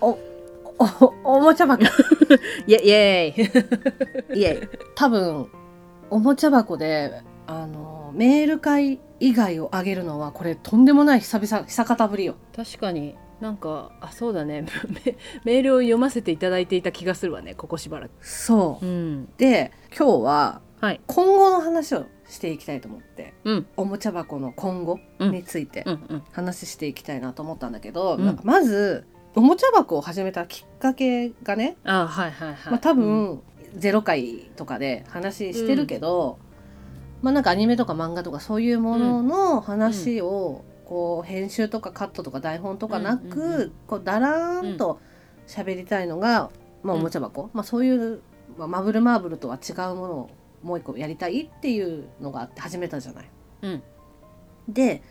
お おもちゃ箱。イエイエーイ。いえ多分おもちゃ箱であのメール会以外をあげるのはこれとんでもない久々久方ぶりよ。確かに。なんかあそうだね。メメールを読ませていただいていた気がするわねここしばらく。そう。うん。で今日ははい。今後の話をしていきたいと思ってうん。おもちゃ箱の今後うん。について話していきたいなと思ったんだけど、うん。なんかまずおもちゃ箱を始めたきっかけがね、あはいはいはい、まあ、多うん。分ゼロ回とかで話してるけど、まあなんかアニメとか漫画とかそういうものの話をこう編集とかカットとか台本とかなく、うんうんうこうだらーんと喋りたいのが、まあ、おもちゃ箱、まあ、そういう、まあ、マブルマーブルとは違うものをもう一個やりたいっていうのがあって始めたじゃない。うん。で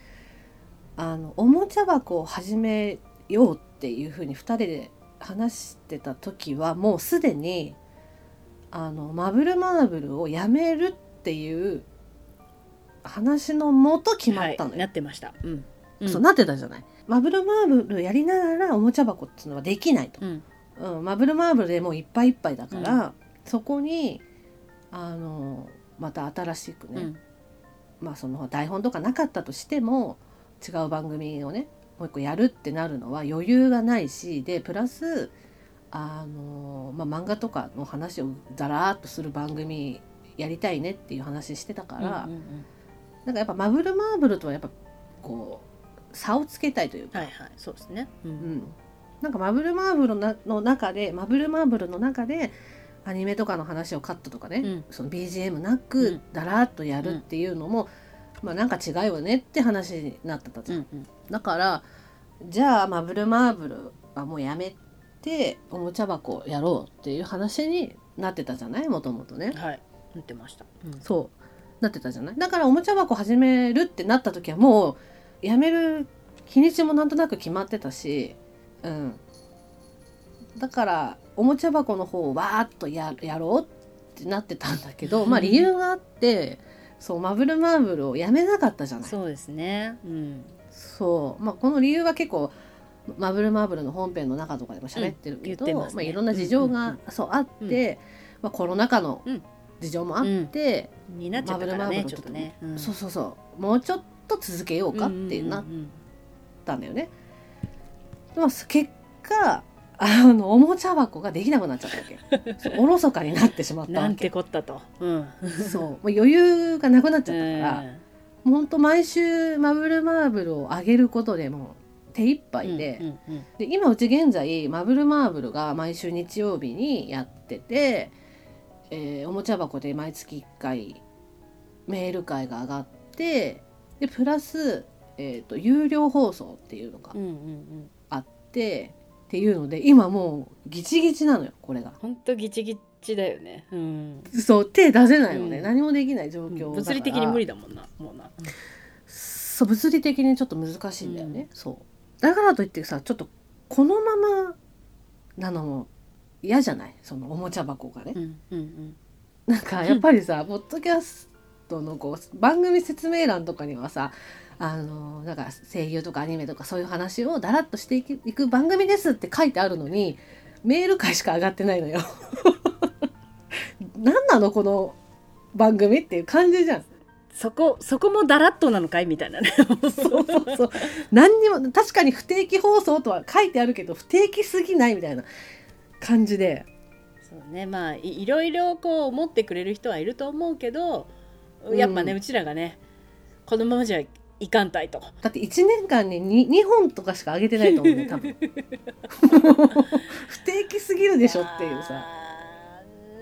あのおもちゃ箱を始めようっていうふうに2人で話してた時はもうすでにあのマブルマーブルをやめるっていう話のもと決まったのよ、はい、なってました。うん、うん、そうなってたじゃない。マブルマーブルやりながらおもちゃ箱っていうのはできないと、うん。うん、マブルマーブルでもういっぱいいっぱいだから、うん。そこにあのまた新しくね、うん。まあその台本とかなかったとしても違う番組をねもう一個やるってなるのは余裕がないしでプラスあの、まあ、漫画とかの話をだらーっとする番組やりたいねっていう話してたから、うんうんうん。なんかやっぱマブルマーブルとはやっぱこう差をつけたいというか、はいはい。そうですね。ううん。ん、なんかマブルマーブルのなの中でマブルマーブルの中でアニメとかの話をカットとかね、うん。その BGM なうくん。だらーっとやるっていうのも、まあなんか違うよねって話になってたじゃん。うんうんだからじゃあマブルマーブルはもうやめておもちゃ箱をやろうっていう話になってたじゃない？もともとね。はい。なってました、うん。そう。なってたじゃない？だからおもちゃ箱始めるってなった時はもうやめる日にちもなんとなく決まってたし、うん、だからおもちゃ箱の方をわーっとややろうってなってたんだけどまあ理由があってそうマブルマーブルをやめなかったじゃない？そうですね。うんそう、まあ、この理由は結構マブルマーブルの本編の中とかでも喋ってるけど、うんますね。まあ、いろんな事情が、うんうんそうあって、まあ、コロナ禍のうん事情もあって、になっちゃったからねちょっとね、うん。そうそうそう。もうちょっと続けようかってなったんだよね。まあ、結果あのおもちゃ箱ができなくなっちゃったわけ。おろそかになってしまっうんなんてたわけこったと、うん、そう。もう余裕がなくなっちゃったから、うんもうほんと毎週マブルマーブルを上げることでもう手一杯で,、うんうんで今うち現在マブルマーブルが毎週日曜日にやってて、えーおもちゃ箱で毎月1回メール会が上がってでプラス、えー、と有料放送っていうのがうんうんうん。あって、っていうので今もうギチギチなのよこれが。ほんとギチギチだよね、うん、そう手出せないのね、うん。何もできない状況だから。物理的に無理だもんな。もうな、そう物理的にちょっと難しいんだよね、うん。そう。だからといってさちょっとこのままなのも嫌じゃない？そのおもちゃ箱がね、うんうんうん。なんかやっぱりさポッドキャストのこう番組説明欄とかにはさあのなんか声優とかアニメとかそういう話をだらっとしていくいく番組ですって書いてあるのにメール回しか上がってないのよ。何なのこの番組っていう感じじゃん。そこそこもだらっとなのかい？みたいなね。そうそうそう。何にも確かに不定期放送とは書いてあるけど不定期すぎないみたいな感じで。そうね。まあいいろいろこう思ってくれる人はいると思うけどやっぱね、ううんちらがねこのままじゃいかんたいと。だって1年間に 2, 2本とかしか上げてないと思うね多分。不定期すぎるでしょっていうさ。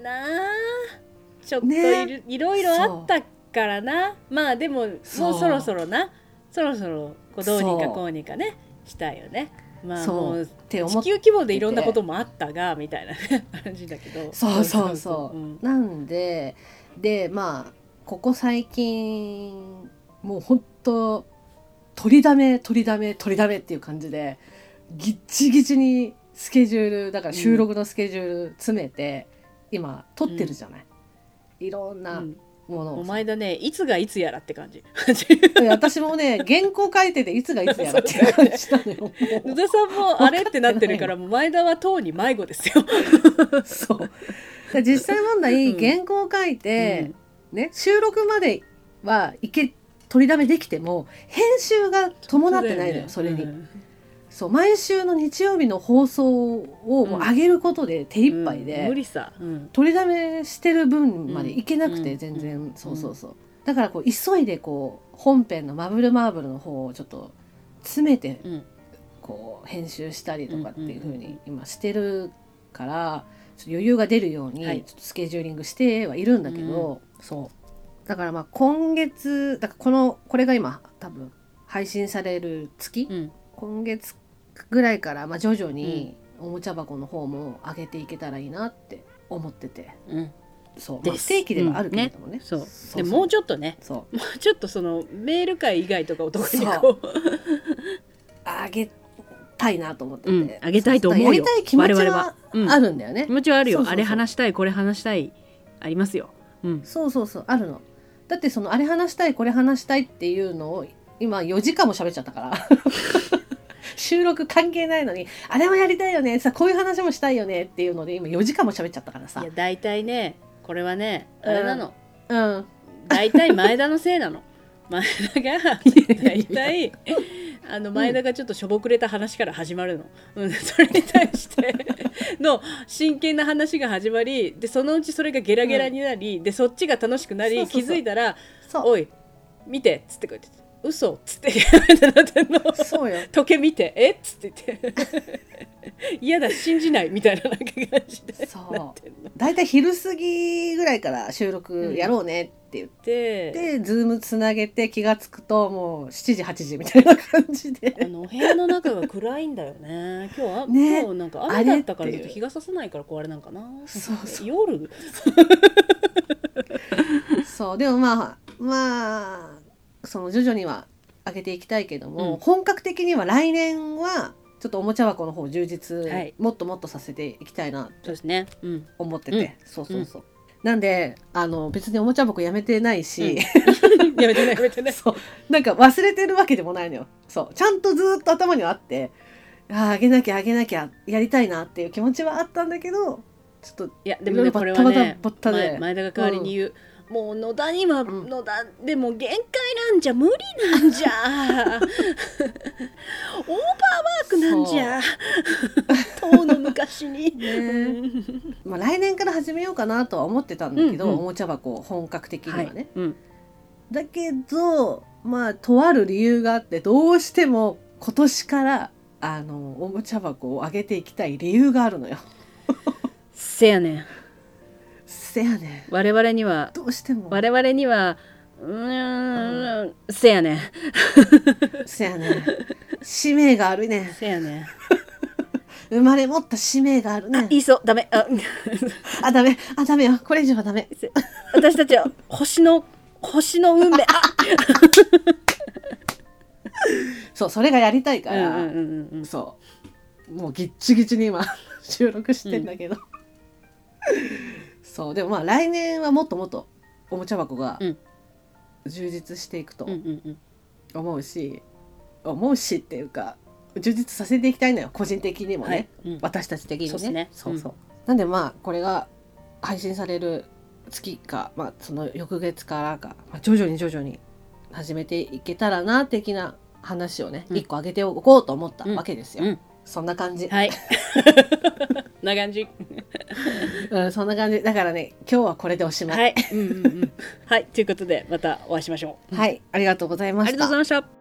なあちょっとい,、ねいろいろあったからな。まあでももうそろそろな。そろそろこうどうにかこうにかね。したいよね。まあそう。て思っ地球規模でいろんなこともあったがみたいな 感じだけど。そうそうそう。うん。なんででまあここ最近もうほんと取りだめ取りだめ取りだめっていう感じでギッチギチにスケジュールだから収録のスケジュール詰めて、今撮ってるじゃない、いろんな、うん。ものをお前だねいつがいつやらって感じ。で私もね原稿書いてていつがいつやらって感じなのよ 野田さんもあれってなってるからもう前田はとうに迷子ですよ。そう。で実際問題、うん。原稿を書いて、ね、収録まではいけ取りだめできても編集が伴ってないのよそれに、うんそう毎週の日曜日の放送をもう上げることで手一杯で、うん無理さ。うん。取りだめしてる分までいけなくてうん。全然、うん。そうそうそう。だからこう急いでこう本編の「マブルマーブル」の方をちょっと詰めてうん。こう編集したりとかっていう風うに今してるからちょっと余裕が出るようにはい。ちょっとスケジューリングしてはいるんだけど、そう。だからまあ今月だからこのこれが今多分配信される月、うん。今月ぐらいからまあ徐々におもちゃ箱の方も上げていけたらいいなって思ってて。うん。そう、まあ、不定期ではあるけれどもね,、そう。そう。でもうちょっとね。そう。もうちょっとそのメール会以外とかを特にこう。上げたいなと思ってて、うん。上げたいと思うよ。やりたい気持ちはあるんだよね、気持ちはあるよ。あれ話したいこれ話したいありますよ。うん。そうそうそう。あるの。だってそのあれ話したいこれ話したいっていうのを今4時間も喋っちゃったから収録関係ないのにあれもやりたいよねさこういう話もしたいよねっていうので今4時間も喋っちゃったからさ。いや大体ねこれはねあれなの。うん。大体前田のせいなの。前田が大体あの前田がちょっとしょぼくれた話から始まるの、うん、それに対して の真剣な話が始まりでそのうちそれがゲラゲラになり、でそっちが楽しくなり気づいたら「そう。おい見て」っつってこうやって「嘘っつって そうよ。時計見て「えっ?」つって言って「嫌だ信じない」みたいななんか感じで。そう。大体昼過ぎぐらいから収録やろうねって言って、ででズームつなげて気が付くともう7時8時みたいな感じで。あのお部屋の中が暗いんだよね。今日は、ね。今日なんか雨だったから日が差さないからこうあれなんかな。そうそう。夜。そう。でもまあまあその徐々には上げていきたいけども、うん。本格的には来年はちょっとおもちゃ箱の方を充実、はい。もっともっとさせていきたいなそうですね。うん。思ってて、そうそうそう、なんであの別におもちゃ箱やめてないし、やめてねやめてね。そう。なんか忘れてるわけでもないのよ。そう。ちゃんとずっと頭にはあってああげなきゃあげなきゃやりたいなっていう気持ちはあったんだけどちょっといやでもねこれはねバッタバタバッタで前前田が代わりに言う。もう野田には、ん。野田でも限界なんじゃ無理なんじゃ。オーバーワークなんじゃ。当の昔に、まあ、来年から始めようかなとは思ってたんだけど、うんうん。おもちゃ箱本格的にはね、はい。うん、だけどまあとある理由があってどうしても今年からあのおもちゃ箱を上げていきたい理由があるのよ。せやねんせやねん。我々にはどうしても。我々にはうーんせやねん。せやねん。使命があるねん。せやねん。生まれ持った使命があるねん。言いそうダメ。ああダメ。あダメよ。これ以上はダメ。私たちは星の星の運命。あそうそれがやりたいから、うんうんうんうんそう。もうギッチギチに今収録してんだけど、そう。でもまあ来年はもっともっとおもちゃ箱がうん。充実していくとうんうんうん。思うし、思うしっていうか充実させていきたいのよ。個人的にもね、はい。うん。私たち的にね。そうっすね。そうそう。なんでまあこれが配信される月か、まあ、その翌月からか、まあ、徐々に徐々に始めていけたらな的な話をね、うん。一個上げておこうと思ったわけですよ、うん。そんな感じ、はい。な感じうん、そんな感じ。だからね今日はこれでおしまい。はい、うんうんうん、はい。ということでまたお会いしましょう。はい、ありがとうございました。ありがとうございました